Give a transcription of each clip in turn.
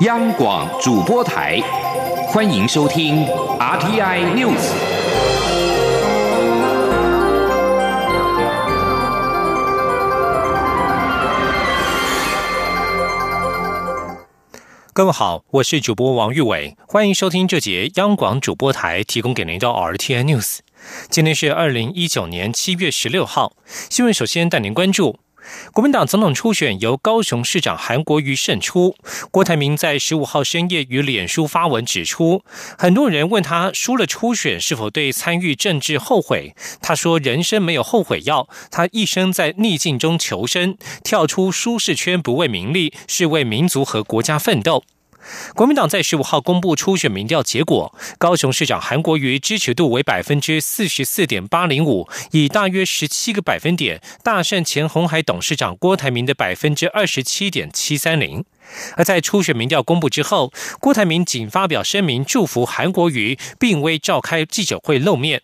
央广主播台，欢迎收听 RTI News。各位好，我是主播王玉伟，欢迎收听这节央广主播台提供给您的 RTI News。今天是二零一九年七月十六号，新闻首先带您关注。国民党总统初选由高雄市长韩国瑜胜出。郭台铭在十五号深夜与脸书发文指出，很多人问他输了初选是否对参与政治后悔。他说：“人生没有后悔药，他一生在逆境中求生，跳出舒适圈，不为名利，是为民族和国家奋斗。”国民党在十五号公布初选民调结果，高雄市长韩国瑜支持度为百分之四十四点八零五，以大约十七个百分点大胜前红海董事长郭台铭的百分之二十七点七三零。而在初选民调公布之后，郭台铭仅发表声明祝福韩国瑜，并未召开记者会露面。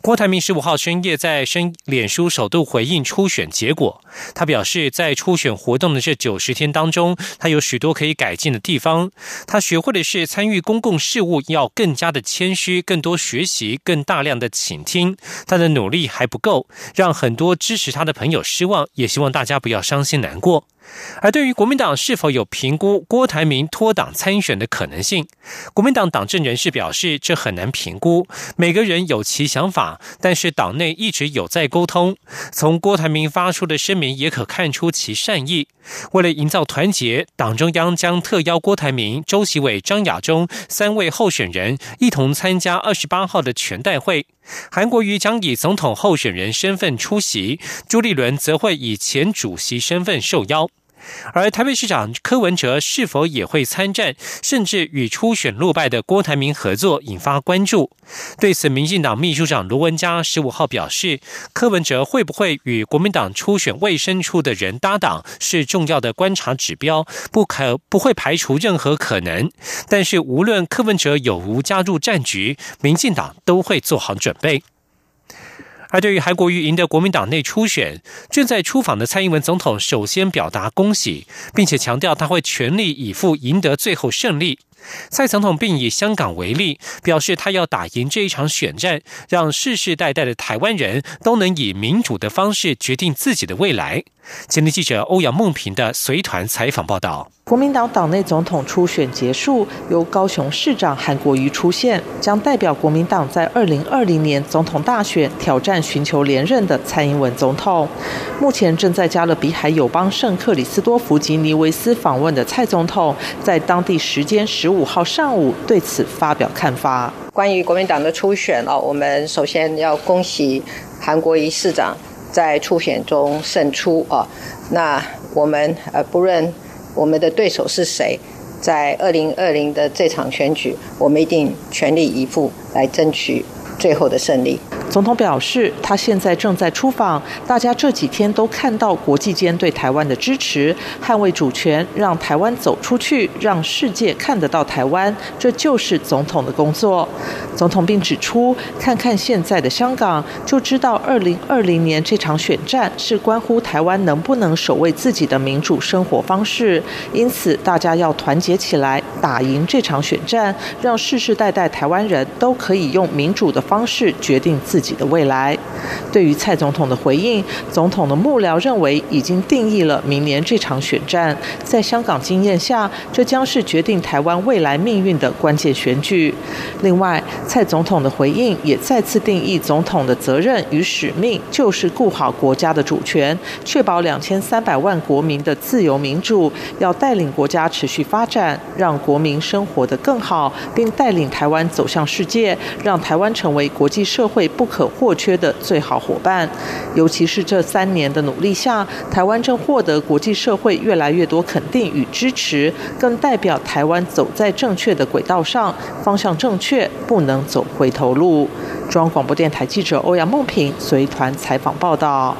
郭台铭十五号深夜在深脸书首度回应初选结果，他表示，在初选活动的这九十天当中，他有许多可以改进的地方。他学会的是参与公共事务要更加的谦虚，更多学习，更大量的倾听。他的努力还不够，让很多支持他的朋友失望，也希望大家不要伤心难过。而对于国民党是否有评估郭台铭脱党参选的可能性，国民党党政人士表示，这很难评估。每个人有其想法，但是党内一直有在沟通。从郭台铭发出的声明也可看出其善意。为了营造团结，党中央将特邀郭台铭、周习伟、张亚中三位候选人一同参加二十八号的全代会。韩国瑜将以总统候选人身份出席，朱立伦则会以前主席身份受邀。而台北市长柯文哲是否也会参战，甚至与初选落败的郭台铭合作，引发关注。对此，民进党秘书长卢文嘉十五号表示，柯文哲会不会与国民党初选卫生处的人搭档，是重要的观察指标，不可不会排除任何可能。但是，无论柯文哲有无加入战局，民进党都会做好准备。而对于韩国瑜赢得国民党内初选，正在出访的蔡英文总统首先表达恭喜，并且强调他会全力以赴赢得最后胜利。蔡总统并以香港为例，表示他要打赢这一场选战，让世世代代的台湾人都能以民主的方式决定自己的未来。前天记者欧阳梦平的随团采访报道。国民党党内总统初选结束，由高雄市长韩国瑜出现，将代表国民党在二零二零年总统大选挑战寻求连任的蔡英文总统。目前正在加勒比海友邦圣克里斯多福吉尼维斯访问的蔡总统，在当地时间十五号上午对此发表看法。关于国民党的初选哦，我们首先要恭喜韩国瑜市长在初选中胜出啊。那我们呃不论。我们的对手是谁？在二零二零的这场选举，我们一定全力以赴来争取最后的胜利。总统表示，他现在正在出访，大家这几天都看到国际间对台湾的支持，捍卫主权，让台湾走出去，让世界看得到台湾，这就是总统的工作。总统并指出，看看现在的香港，就知道二零二零年这场选战是关乎台湾能不能守卫自己的民主生活方式，因此大家要团结起来，打赢这场选战，让世世代代台湾人都可以用民主的方式决定自。己的未来。对于蔡总统的回应，总统的幕僚认为已经定义了明年这场选战。在香港经验下，这将是决定台湾未来命运的关键选举。另外，蔡总统的回应也再次定义总统的责任与使命，就是顾好国家的主权，确保两千三百万国民的自由民主，要带领国家持续发展，让国民生活得更好，并带领台湾走向世界，让台湾成为国际社会不。可或缺的最好伙伴，尤其是这三年的努力下，台湾正获得国际社会越来越多肯定与支持，更代表台湾走在正确的轨道上，方向正确，不能走回头路。中央广播电台记者欧阳梦平随团采访报道。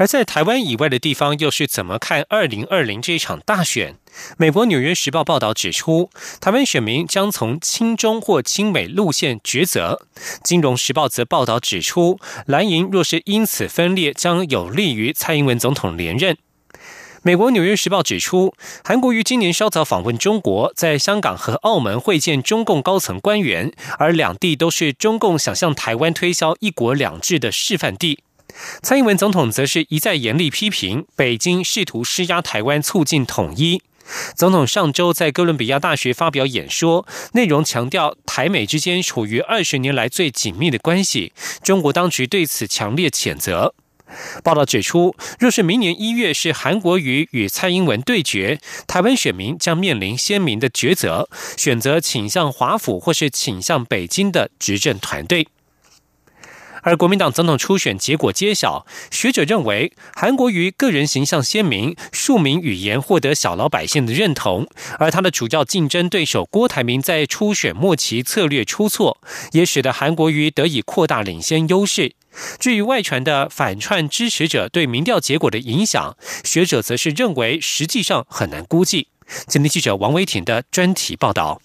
而在台湾以外的地方，又是怎么看二零二零这一场大选？美国《纽约时报》报道指出，台湾选民将从亲中或亲美路线抉择。《金融时报》则报道指出，蓝营若是因此分裂，将有利于蔡英文总统连任。美国《纽约时报》指出，韩国于今年稍早访问中国，在香港和澳门会见中共高层官员，而两地都是中共想向台湾推销“一国两制”的示范地。蔡英文总统则是一再严厉批评北京试图施压台湾，促进统一。总统上周在哥伦比亚大学发表演说，内容强调台美之间处于二十年来最紧密的关系，中国当局对此强烈谴责。报道指出，若是明年一月是韩国瑜与蔡英文对决，台湾选民将面临鲜明的抉择：选择倾向华府或是倾向北京的执政团队。而国民党总统初选结果揭晓，学者认为韩国瑜个人形象鲜明，庶民语言获得小老百姓的认同，而他的主要竞争对手郭台铭在初选末期策略出错，也使得韩国瑜得以扩大领先优势。至于外传的反串支持者对民调结果的影响，学者则是认为实际上很难估计。今天记者王维挺的专题报道。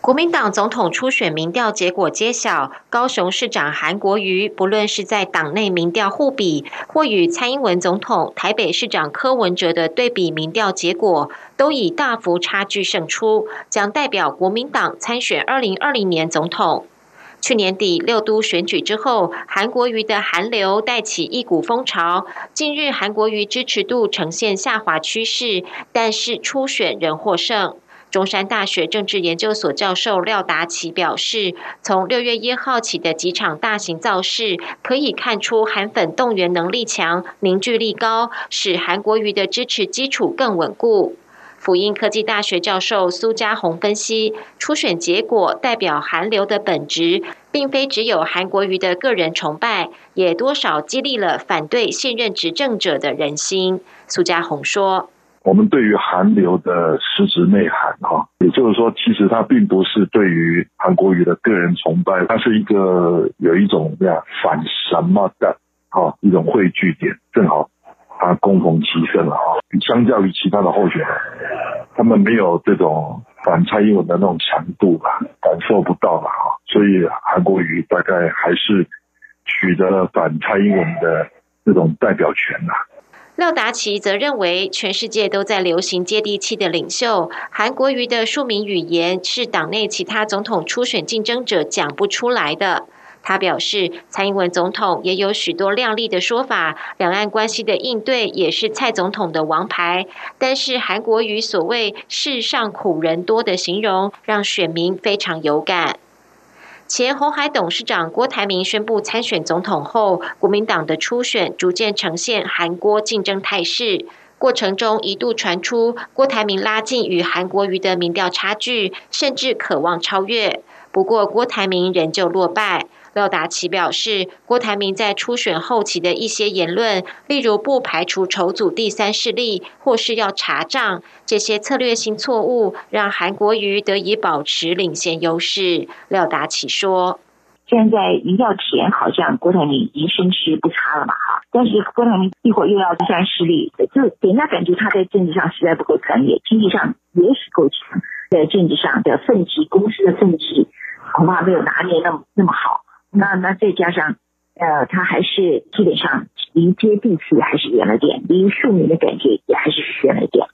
国民党总统初选民调结果揭晓，高雄市长韩国瑜不论是在党内民调互比，或与蔡英文总统、台北市长柯文哲的对比民调结果，都以大幅差距胜出，将代表国民党参选二零二零年总统。去年底六都选举之后，韩国瑜的韩流带起一股风潮。近日韩国瑜支持度呈现下滑趋势，但是初选仍获胜。中山大学政治研究所教授廖达奇表示，从六月一号起的几场大型造势，可以看出韩粉动员能力强、凝聚力高，使韩国瑜的支持基础更稳固。辅英科技大学教授苏家宏分析，初选结果代表韩流的本质，并非只有韩国瑜的个人崇拜，也多少激励了反对现任执政者的人心。苏家宏说：“我们对于韩流的实质内涵，哈，也就是说，其实它并不是对于韩国瑜的个人崇拜，它是一个有一种这样反什么的，哈，一种汇聚点，正好。”他攻逢其胜了啊！相较于其他的候选人，他们没有这种反蔡英文的那种强度吧，感受不到了哈。所以韩国瑜大概还是取得了反蔡英文的这种代表权呐。廖达奇则认为，全世界都在流行接地气的领袖，韩国瑜的庶民语言是党内其他总统初选竞争者讲不出来的。他表示，蔡英文总统也有许多亮丽的说法，两岸关系的应对也是蔡总统的王牌。但是韩国瑜所谓“世上苦人多”的形容，让选民非常有感。前红海董事长郭台铭宣布参选总统后，国民党的初选逐渐呈现韩国竞争态势，过程中一度传出郭台铭拉近与韩国瑜的民调差距，甚至渴望超越。不过郭台铭仍旧落败。廖达奇表示，郭台铭在初选后期的一些言论，例如不排除筹组第三势力，或是要查账，这些策略性错误，让韩国瑜得以保持领先优势。廖达奇说：“现在一要钱好像郭台铭已经身势不差了嘛，哈，但是郭台铭一会儿又要第三势力，就给人家感觉他在政治上实在不够专业，经济上也许够强，在政治上的奋起，公司的奋起恐怕没有拿捏那么那么好。”那那再加上，呃，他还是基本上离接地气还是远了点，离庶民的感觉也还是远了点。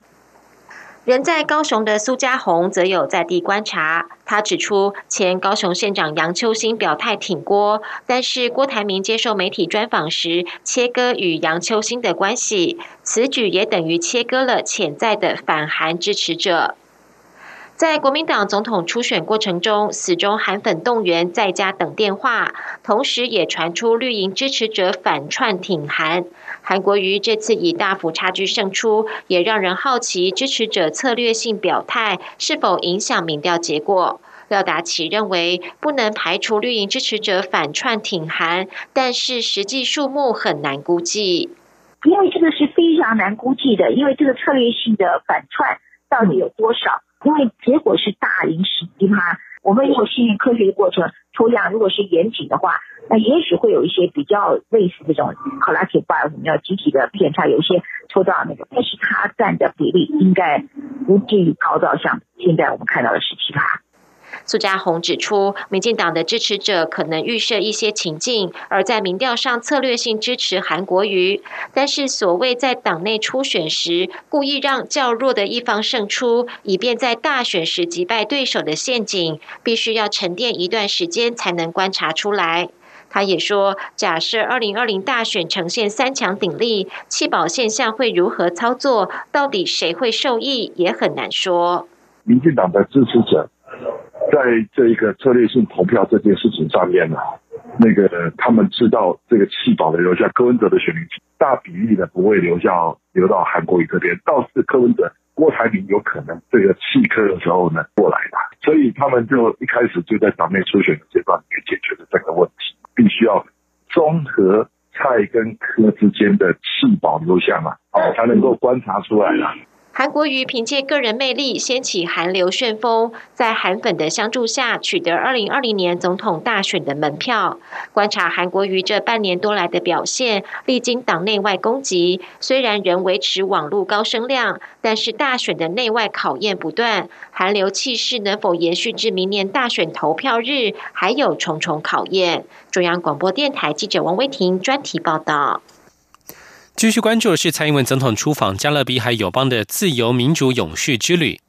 人在高雄的苏家红则有在地观察，他指出，前高雄县长杨秋兴表态挺郭，但是郭台铭接受媒体专访时切割与杨秋兴的关系，此举也等于切割了潜在的反韩支持者。在国民党总统初选过程中，死忠韩粉动员在家等电话，同时也传出绿营支持者反串挺韩。韩国瑜这次以大幅差距胜出，也让人好奇支持者策略性表态是否影响民调结果。廖达奇认为，不能排除绿营支持者反串挺韩，但是实际数目很难估计。因为这个是非常难估计的，因为这个策略性的反串到底有多少？因为结果是大于十七趴，我们如果训练科学的过程抽样，如果是严谨的话，那也许会有一些比较类似这种 collective bias，我们要集体的偏差，有一些抽到那个，但是它占的比例应该不至于高到像现在我们看到的十七趴。苏家宏指出，民进党的支持者可能预设一些情境，而在民调上策略性支持韩国瑜。但是，所谓在党内初选时故意让较弱的一方胜出，以便在大选时击败对手的陷阱，必须要沉淀一段时间才能观察出来。他也说，假设二零二零大选呈现三强鼎立，弃保现象会如何操作？到底谁会受益，也很难说。民进党的支持者在这一个策略性投票这件事情上面呢，那个他们知道这个弃保的留下柯文哲的选民，大比例的不会留下留到韩国瑜这边，倒是柯文哲。郭台铭有可能这个弃科的时候呢过来的，所以他们就一开始就在党内初选的阶段去解决了这个问题，必须要综合蔡跟柯之间的气保流向啊，才能够观察出来了。韩国瑜凭借个人魅力掀起韩流旋风，在韩粉的相助下，取得二零二零年总统大选的门票。观察韩国瑜这半年多来的表现，历经党内外攻击，虽然仍维持网络高声量，但是大选的内外考验不断，韩流气势能否延续至明年大选投票日，还有重重考验。中央广播电台记者王威婷专题报道。继续关注的是蔡英文总统出访加勒比海友邦的自由民主永续之旅。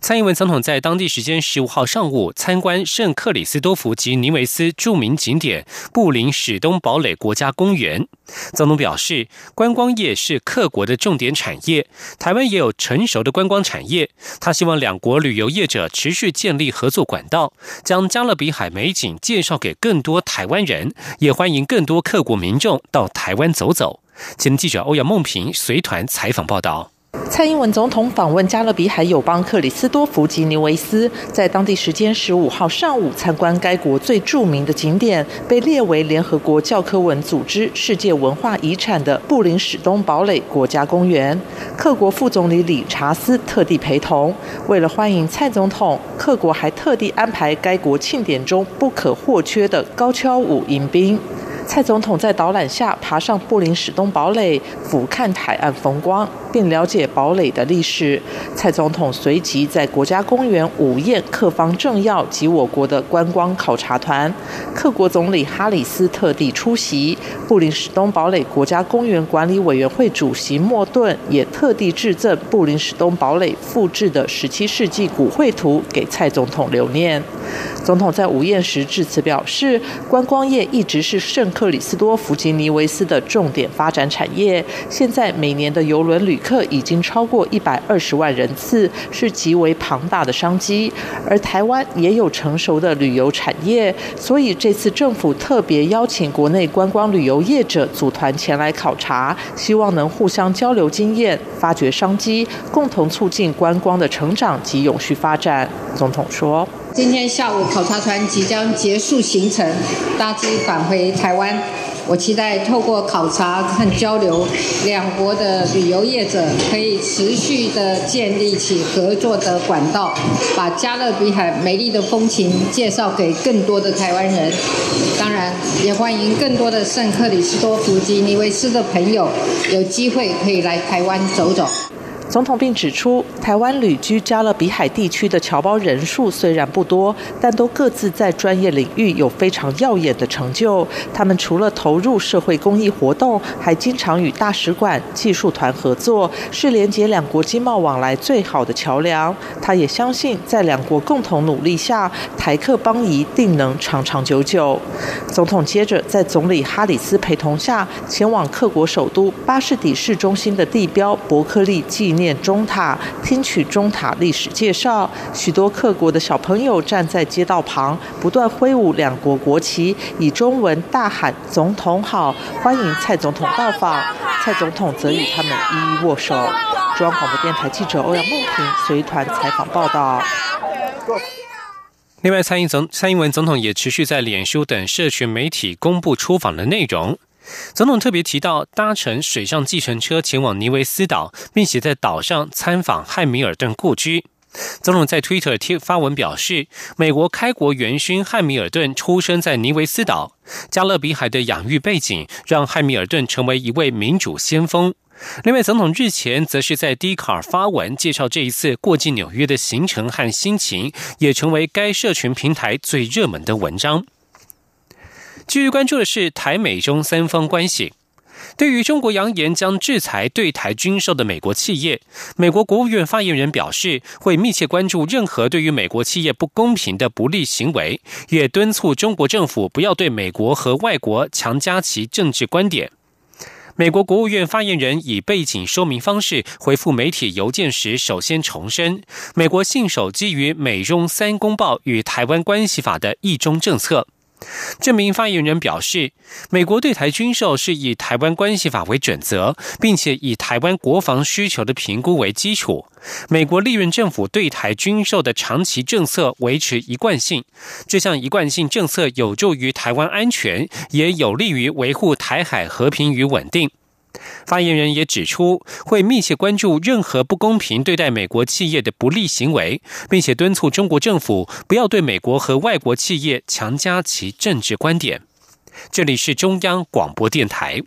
蔡英文总统在当地时间十五号上午参观圣克里斯多福及尼维斯著名景点布林史东堡垒国家公园。总统表示，观光业是各国的重点产业，台湾也有成熟的观光产业。他希望两国旅游业者持续建立合作管道，将加勒比海美景介绍给更多台湾人，也欢迎更多各国民众到台湾走走。前记者欧阳梦平随团采访报道。蔡英文总统访问加勒比海友邦克里斯多福及尼维斯，在当地时间十五号上午参观该国最著名的景点，被列为联合国教科文组织世界文化遗产的布林史东堡垒国家公园。克国副总理理查斯特地陪同。为了欢迎蔡总统，克国还特地安排该国庆典中不可或缺的高跷舞迎宾。蔡总统在导览下爬上布林史东堡垒，俯瞰海岸风光，并了解堡垒的历史。蔡总统随即在国家公园午宴客方政要及我国的观光考察团，克国总理哈里斯特地出席。布林史东堡垒国家公园管理委员会主席莫顿也特地致赠布林史东堡垒复制的17世纪古绘图给蔡总统留念。总统在午宴时致辞表示，观光业一直是圣。克里斯多弗吉尼维斯的重点发展产业，现在每年的游轮旅客已经超过一百二十万人次，是极为庞大的商机。而台湾也有成熟的旅游产业，所以这次政府特别邀请国内观光旅游业者组团前来考察，希望能互相交流经验，发掘商机，共同促进观光的成长及永续发展。总统说。今天下午考察团即将结束行程，搭机返回台湾。我期待透过考察和交流，两国的旅游业者可以持续的建立起合作的管道，把加勒比海美丽的风情介绍给更多的台湾人。当然，也欢迎更多的圣克里斯多福及尼维斯的朋友有机会可以来台湾走走。总统并指出，台湾旅居加勒比海地区的侨胞人数虽然不多，但都各自在专业领域有非常耀眼的成就。他们除了投入社会公益活动，还经常与大使馆、技术团合作，是连接两国经贸往来最好的桥梁。他也相信，在两国共同努力下，台客邦谊定能长长久久。总统接着在总理哈里斯陪同下，前往克国首都巴士底市中心的地标伯克利纪念。念中塔，听取中塔历史介绍。许多各国的小朋友站在街道旁，不断挥舞两国国旗，以中文大喊“总统好”，欢迎蔡总统到访。蔡总统则与他们一一握手。中央广播电台记者欧阳梦平随团采访报道。另外，蔡英总蔡英文总统也持续在脸书等社群媒体公布出访的内容。总统特别提到搭乘水上计程车前往尼维斯岛，并且在岛上参访汉密尔顿故居。总统在 Twitter 贴发文表示，美国开国元勋汉密尔顿出生在尼维斯岛，加勒比海的养育背景让汉密尔顿成为一位民主先锋。另外，总统日前则是在 d 卡尔发文介绍这一次过境纽约的行程和心情，也成为该社群平台最热门的文章。继续关注的是台美中三方关系。对于中国扬言将制裁对台军售的美国企业，美国国务院发言人表示，会密切关注任何对于美国企业不公平的不利行为，也敦促中国政府不要对美国和外国强加其政治观点。美国国务院发言人以背景说明方式回复媒体邮件时，首先重申，美国信守基于美中三公报与台湾关系法的一中政策。这名发言人表示，美国对台军售是以台湾关系法为准则，并且以台湾国防需求的评估为基础。美国历任政府对台军售的长期政策维持一贯性，这项一贯性政策有助于台湾安全，也有利于维护台海和平与稳定。发言人也指出，会密切关注任何不公平对待美国企业的不利行为，并且敦促中国政府不要对美国和外国企业强加其政治观点。这里是中央广播电台。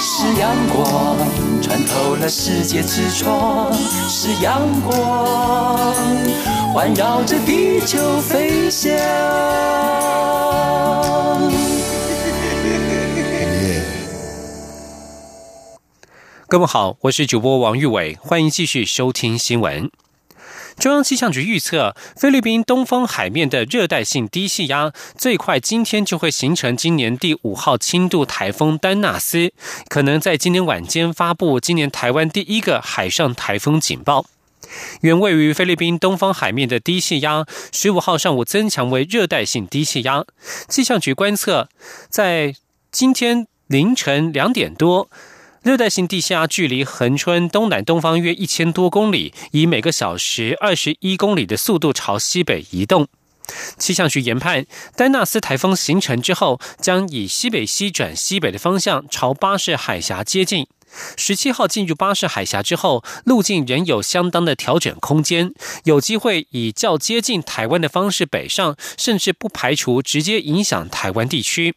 是阳光穿透了世界之窗，是阳光环绕着地球飞翔。各位好，我是主播王玉伟，欢迎继续收听新闻。中央气象局预测，菲律宾东方海面的热带性低气压最快今天就会形成今年第五号轻度台风丹纳斯，可能在今天晚间发布今年台湾第一个海上台风警报。原位于菲律宾东方海面的低气压，十五号上午增强为热带性低气压。气象局观测，在今天凌晨两点多。热带性低气压距离恒春东南东方约一千多公里，以每个小时二十一公里的速度朝西北移动。气象局研判，丹纳斯台风形成之后，将以西北西转西北的方向朝巴士海峡接近。十七号进入巴士海峡之后，路径仍有相当的调整空间，有机会以较接近台湾的方式北上，甚至不排除直接影响台湾地区。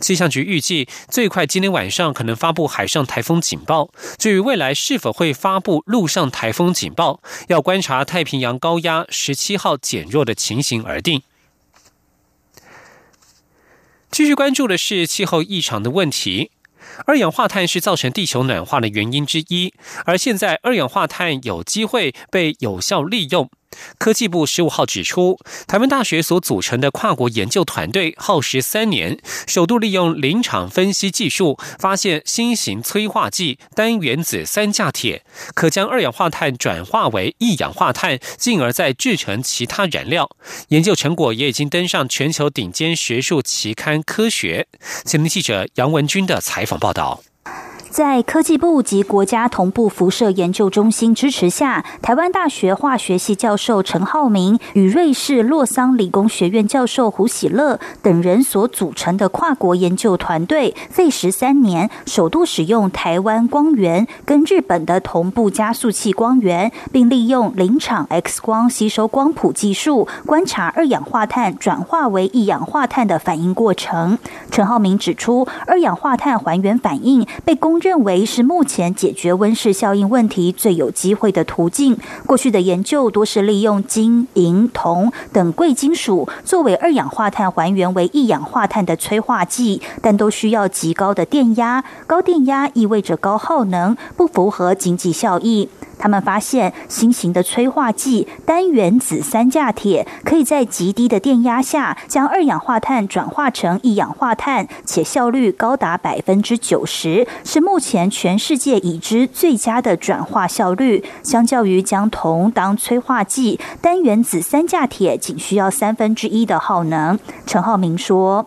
气象局预计，最快今天晚上可能发布海上台风警报。至于未来是否会发布陆上台风警报，要观察太平洋高压十七号减弱的情形而定。继续关注的是气候异常的问题。二氧化碳是造成地球暖化的原因之一，而现在二氧化碳有机会被有效利用。科技部十五号指出，台湾大学所组成的跨国研究团队耗时三年，首度利用临场分析技术，发现新型催化剂单原子三价铁可将二氧化碳转化为一氧化碳，进而再制成其他燃料。研究成果也已经登上全球顶尖学术期刊《科学》。前听记者杨文军的采访报道。在科技部及国家同步辐射研究中心支持下，台湾大学化学系教授陈浩明与瑞士洛桑理工学院教授胡喜乐等人所组成的跨国研究团队，费时三年，首度使用台湾光源跟日本的同步加速器光源，并利用临场 X 光吸收光谱技术，观察二氧化碳转化为一氧化碳的反应过程。陈浩明指出，二氧化碳还原反应被公认为是目前解决温室效应问题最有机会的途径。过去的研究多是利用金、银、铜等贵金属作为二氧化碳还原为一氧化碳的催化剂，但都需要极高的电压。高电压意味着高耗能，不符合经济效益。他们发现新型的催化剂单原子三价铁可以在极低的电压下将二氧化碳转化成一氧化碳，且效率高达百分之九十，是目前全世界已知最佳的转化效率。相较于将铜当催化剂，单原子三价铁仅需要三分之一的耗能。陈浩明说。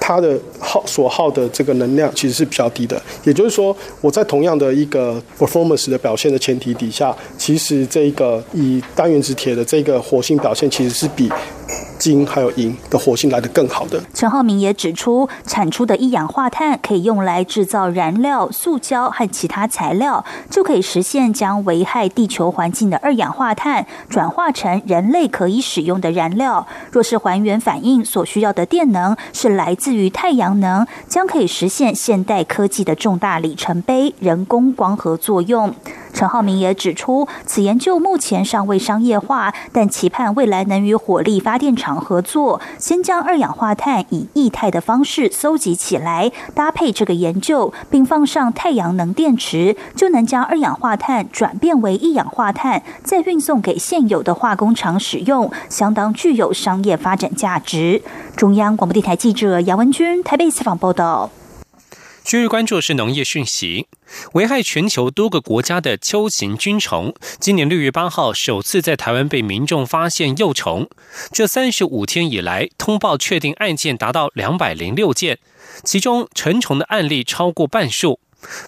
它的耗所耗的这个能量其实是比较低的，也就是说，我在同样的一个 performance 的表现的前提底下，其实这个以单原子铁的这个活性表现其实是比金还有银的活性来得更好的。陈浩明也指出，产出的一氧化碳可以用来制造燃料、塑胶和其他材料，就可以实现将危害地球环境的二氧化碳转化成人类可以使用的燃料。若是还原反应所需要的电能是来自于太阳能，将可以实现现代科技的重大里程碑——人工光合作用。陈浩明也指出，此研究目前尚未商业化，但期盼未来能与火力发电厂合作，先将二氧化碳以液态的方式搜集起来，搭配这个研究，并放上太阳能电池，就能将二氧化碳转变为一氧化碳，再运送给现有的化工厂使用，相当具有商业发展价值。中央广播电台记者杨文君台北采访报道。今日关注是农业讯息，危害全球多个国家的秋形菌虫，今年六月八号首次在台湾被民众发现幼虫。这三十五天以来，通报确定案件达到两百零六件，其中成虫的案例超过半数。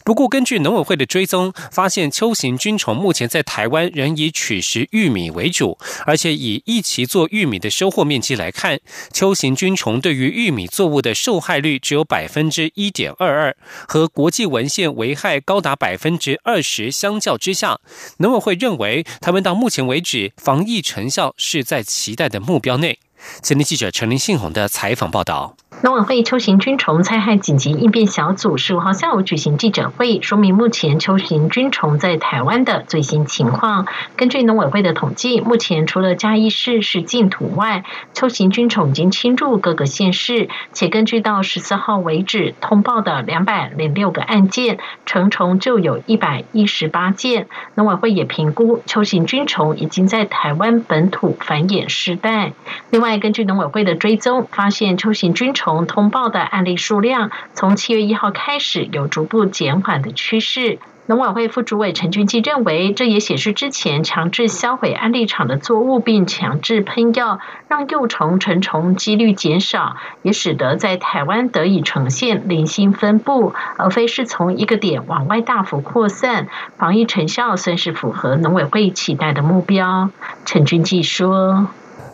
不过，根据农委会的追踪，发现秋行菌虫目前在台湾仍以取食玉米为主，而且以一期做玉米的收获面积来看，秋行菌虫对于玉米作物的受害率只有百分之一点二二，和国际文献危害高达百分之二十相较之下，农委会认为他们到目前为止防疫成效是在期待的目标内。前天记者陈林信宏的采访报道。农委会秋行菌虫灾害紧急应变小组十五号下午举行记者会，说明目前秋行菌虫在台湾的最新情况。根据农委会的统计，目前除了嘉义市是净土外，秋行菌虫已经侵入各个县市。且根据到十四号为止通报的两百零六个案件，成虫就有一百一十八件。农委会也评估秋行菌虫已经在台湾本土繁衍世代。另外，根据农委会的追踪，发现秋行菌从通报的案例数量，从七月一号开始有逐步减缓的趋势。农委会副主委陈俊基认为，这也显示之前强制销毁安利厂的作物，并强制喷药，让幼虫成虫几率减少，也使得在台湾得以呈现零星分布，而非是从一个点往外大幅扩散。防疫成效算是符合农委会期待的目标。陈俊基说。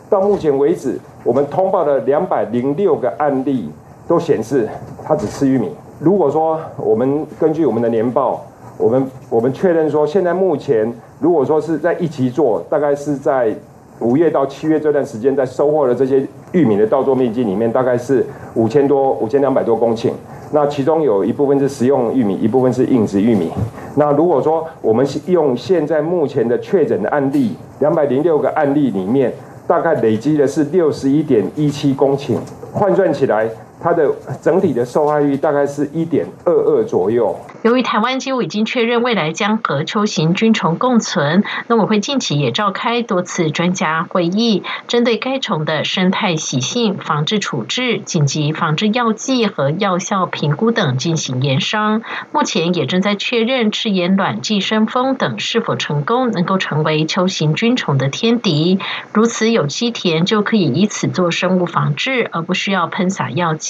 到目前为止，我们通报的两百零六个案例都显示，它只吃玉米。如果说我们根据我们的年报，我们我们确认说，现在目前如果说是在一起做，大概是在五月到七月这段时间，在收获的这些玉米的稻作面积里面，大概是五千多、五千两百多公顷。那其中有一部分是食用玉米，一部分是硬质玉米。那如果说我们用现在目前的确诊的案例，两百零六个案例里面。大概累积的是六十一点一七公顷，换算起来。它的整体的受害率大概是一点二二左右。由于台湾几乎已经确认未来将和秋形菌虫共存，农委会近期也召开多次专家会议，针对该虫的生态习性、防治处置、紧急防治药剂和药效评估等进行研商。目前也正在确认赤眼卵寄生蜂等是否成功能够成为秋形菌虫的天敌。如此有机田就可以以此做生物防治，而不需要喷洒药剂。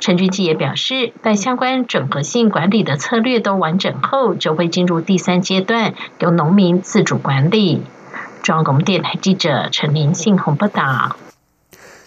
陈俊基也表示，待相关整合性管理的策略都完整后，就会进入第三阶段，由农民自主管理。中央广播电台记者陈林信鸿报道。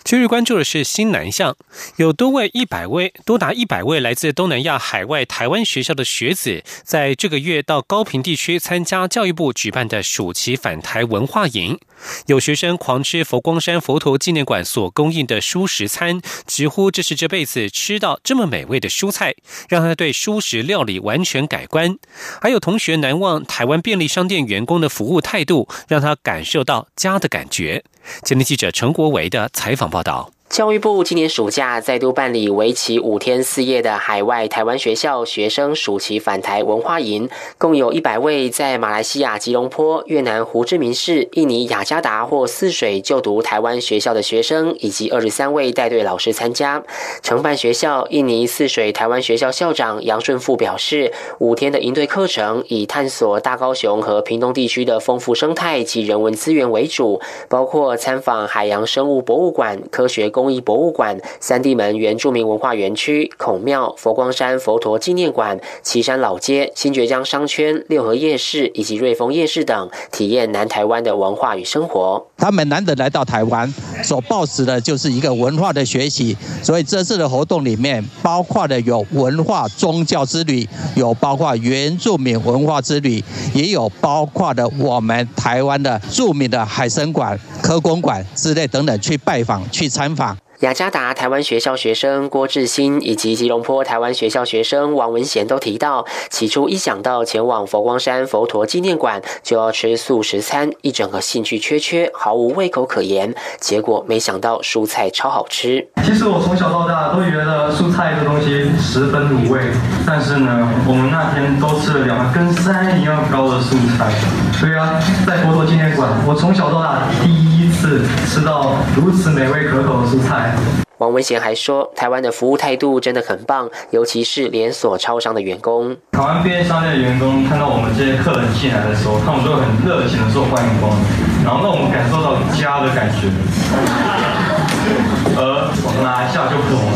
今日关注的是新南向，有多位一百位多达一百位来自东南亚海外台湾学校的学子，在这个月到高平地区参加教育部举办的暑期返台文化营。有学生狂吃佛光山佛陀纪念馆所供应的蔬食餐，直呼这是这辈子吃到这么美味的蔬菜，让他对蔬食料理完全改观。还有同学难忘台湾便利商店员工的服务态度，让他感受到家的感觉。今天记者陈国维的采访报道。教育部今年暑假再度办理为期五天四夜的海外台湾学校学生暑期返台文化营，共有一百位在马来西亚吉隆坡、越南胡志明市、印尼雅加达或泗水就读台湾学校的学生，以及二十三位带队老师参加。承办学校印尼泗水台湾学校校长杨顺富表示，五天的营队课程以探索大高雄和屏东地区的丰富生态及人文资源为主，包括参访海洋生物博物馆、科学工。工艺博物馆、三地门原住民文化园区、孔庙、佛光山佛陀纪念馆、岐山老街、新觉江商圈、六合夜市以及瑞丰夜市等，体验南台湾的文化与生活。他们难得来到台湾，所抱持的就是一个文化的学习。所以这次的活动里面，包括的有文化宗教之旅，有包括原住民文化之旅，也有包括的我们台湾的著名的海参馆、科工馆之类等等，去拜访、去参访。雅加达台湾学校学生郭志新以及吉隆坡台湾学校学生王文贤都提到，起初一想到前往佛光山佛陀纪念馆就要吃素食餐，一整个兴趣缺缺，毫无胃口可言。结果没想到蔬菜超好吃。其实我从小到大都觉得蔬菜这东西十分卤味，但是呢，我们那天都吃了两个跟山一样高的蔬菜。对啊，在佛陀纪念馆，我从小到大第一次吃到如此美味可口的蔬菜。王文贤还说，台湾的服务态度真的很棒，尤其是连锁超商的员工。台湾便利商店的员工看到我们这些客人进来的时候，他们都很热情的受欢迎光临，然后让我们感受到家的感觉。而马来西亚就不同了，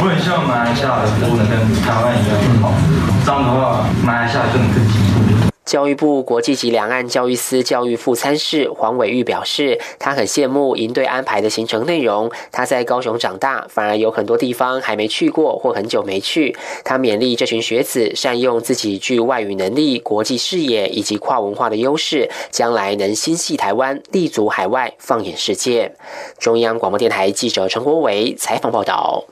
我很希望马来西亚的服务能跟台湾一样好，这样的话，马来西亚就能更。教育部国际及两岸教育司教育副参事黄伟玉表示，他很羡慕营队安排的行程内容。他在高雄长大，反而有很多地方还没去过或很久没去。他勉励这群学子善用自己具外语能力、国际视野以及跨文化的优势，将来能心系台湾，立足海外，放眼世界。中央广播电台记者陈国伟采访报道。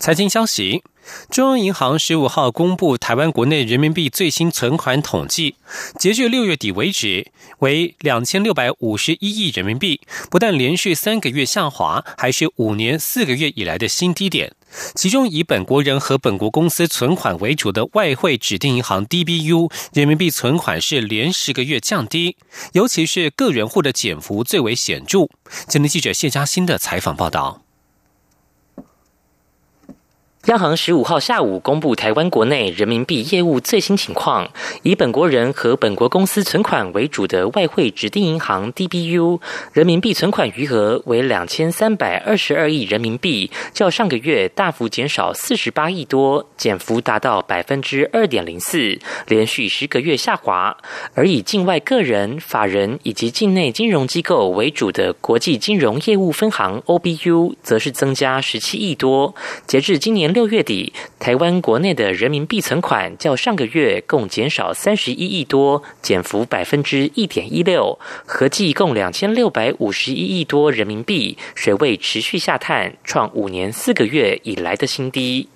财经消息。中央银行十五号公布台湾国内人民币最新存款统计，截至六月底为止为两千六百五十一亿人民币，不但连续三个月下滑，还是五年四个月以来的新低点。其中以本国人和本国公司存款为主的外汇指定银行 DBU 人民币存款是连十个月降低，尤其是个人户的减幅最为显著。今天记者谢嘉欣的采访报道。央行十五号下午公布台湾国内人民币业务最新情况，以本国人和本国公司存款为主的外汇指定银行 DBU 人民币存款余额为两千三百二十二亿人民币，较上个月大幅减少四十八亿多，减幅达到百分之二点零四，连续十个月下滑。而以境外个人、法人以及境内金融机构为主的国际金融业务分行 OBU 则是增加十七亿多，截至今年。六月底，台湾国内的人民币存款较上个月共减少三十一亿多，减幅百分之一点一六，合计共两千六百五十一亿多人民币，水位持续下探，创五年四个月以来的新低。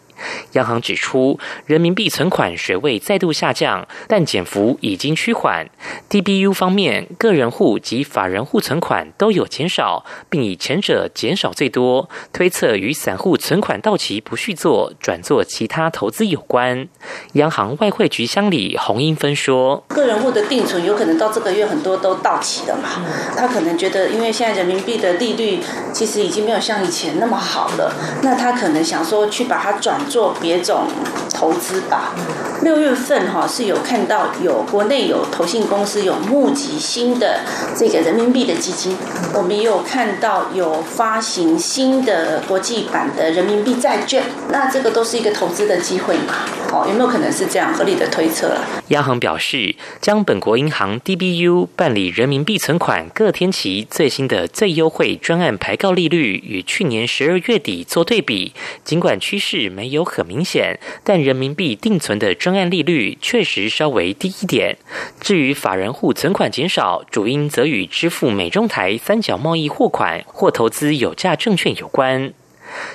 央行指出，人民币存款水位再度下降，但减幅已经趋缓。DBU 方面，个人户及法人户存款都有减少，并以前者减少最多，推测与散户存款到期不续做，转做其他投资有关。央行外汇局乡里洪英芬说：“个人户的定存有可能到这个月很多都到期了嘛？他可能觉得，因为现在人民币的利率其实已经没有像以前那么好了，那他可能想说去把它转。”做别种投资吧。六月份哈是有看到有国内有投信公司有募集新的这个人民币的基金，我们也有看到有发行新的国际版的人民币债券，那这个都是一个投资的机会嘛？哦，有没有可能是这样合理的推测了？央行表示，将本国银行 DBU 办理人民币存款各天期最新的最优惠专案排告利率与去年十二月底做对比，尽管趋势没有都很明显，但人民币定存的专案利率确实稍微低一点。至于法人户存款减少，主因则与支付美中台三角贸易货款或投资有价证券有关。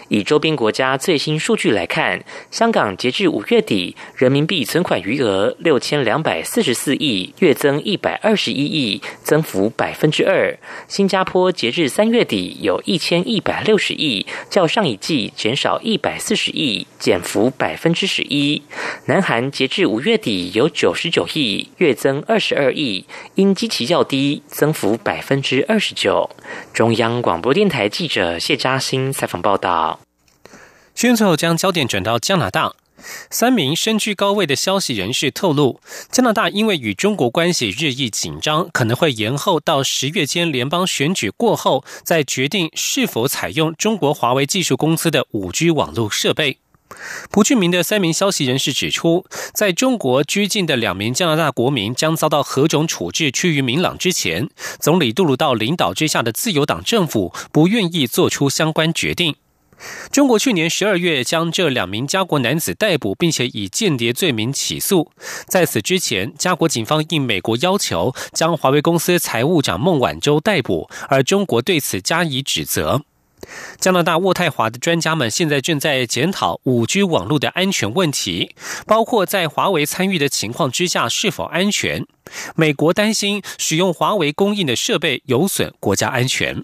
以周边国家最新数据来看，香港截至五月底，人民币存款余额六千两百四十四亿，月增一百二十一亿，增幅百分之二。新加坡截至三月底有一千一百六十亿，较上一季减少一百四十亿，减幅百分之十一。南韩截至五月底有九十九亿，月增二十二亿，因基期较低，增幅百分之二十九。中央广播电台记者谢嘉欣采访报道。宣最后将焦点转到加拿大。三名身居高位的消息人士透露，加拿大因为与中国关系日益紧张，可能会延后到十月间联邦选举过后，再决定是否采用中国华为技术公司的五 G 网络设备。不具名的三名消息人士指出，在中国拘禁的两名加拿大国民将遭到何种处置趋于明朗之前，总理杜鲁道领导之下的自由党政府不愿意做出相关决定。中国去年十二月将这两名加国男子逮捕，并且以间谍罪名起诉。在此之前，加国警方应美国要求将华为公司财务长孟晚舟逮捕，而中国对此加以指责。加拿大渥太华的专家们现在正在检讨五 G 网络的安全问题，包括在华为参与的情况之下是否安全。美国担心使用华为供应的设备有损国家安全。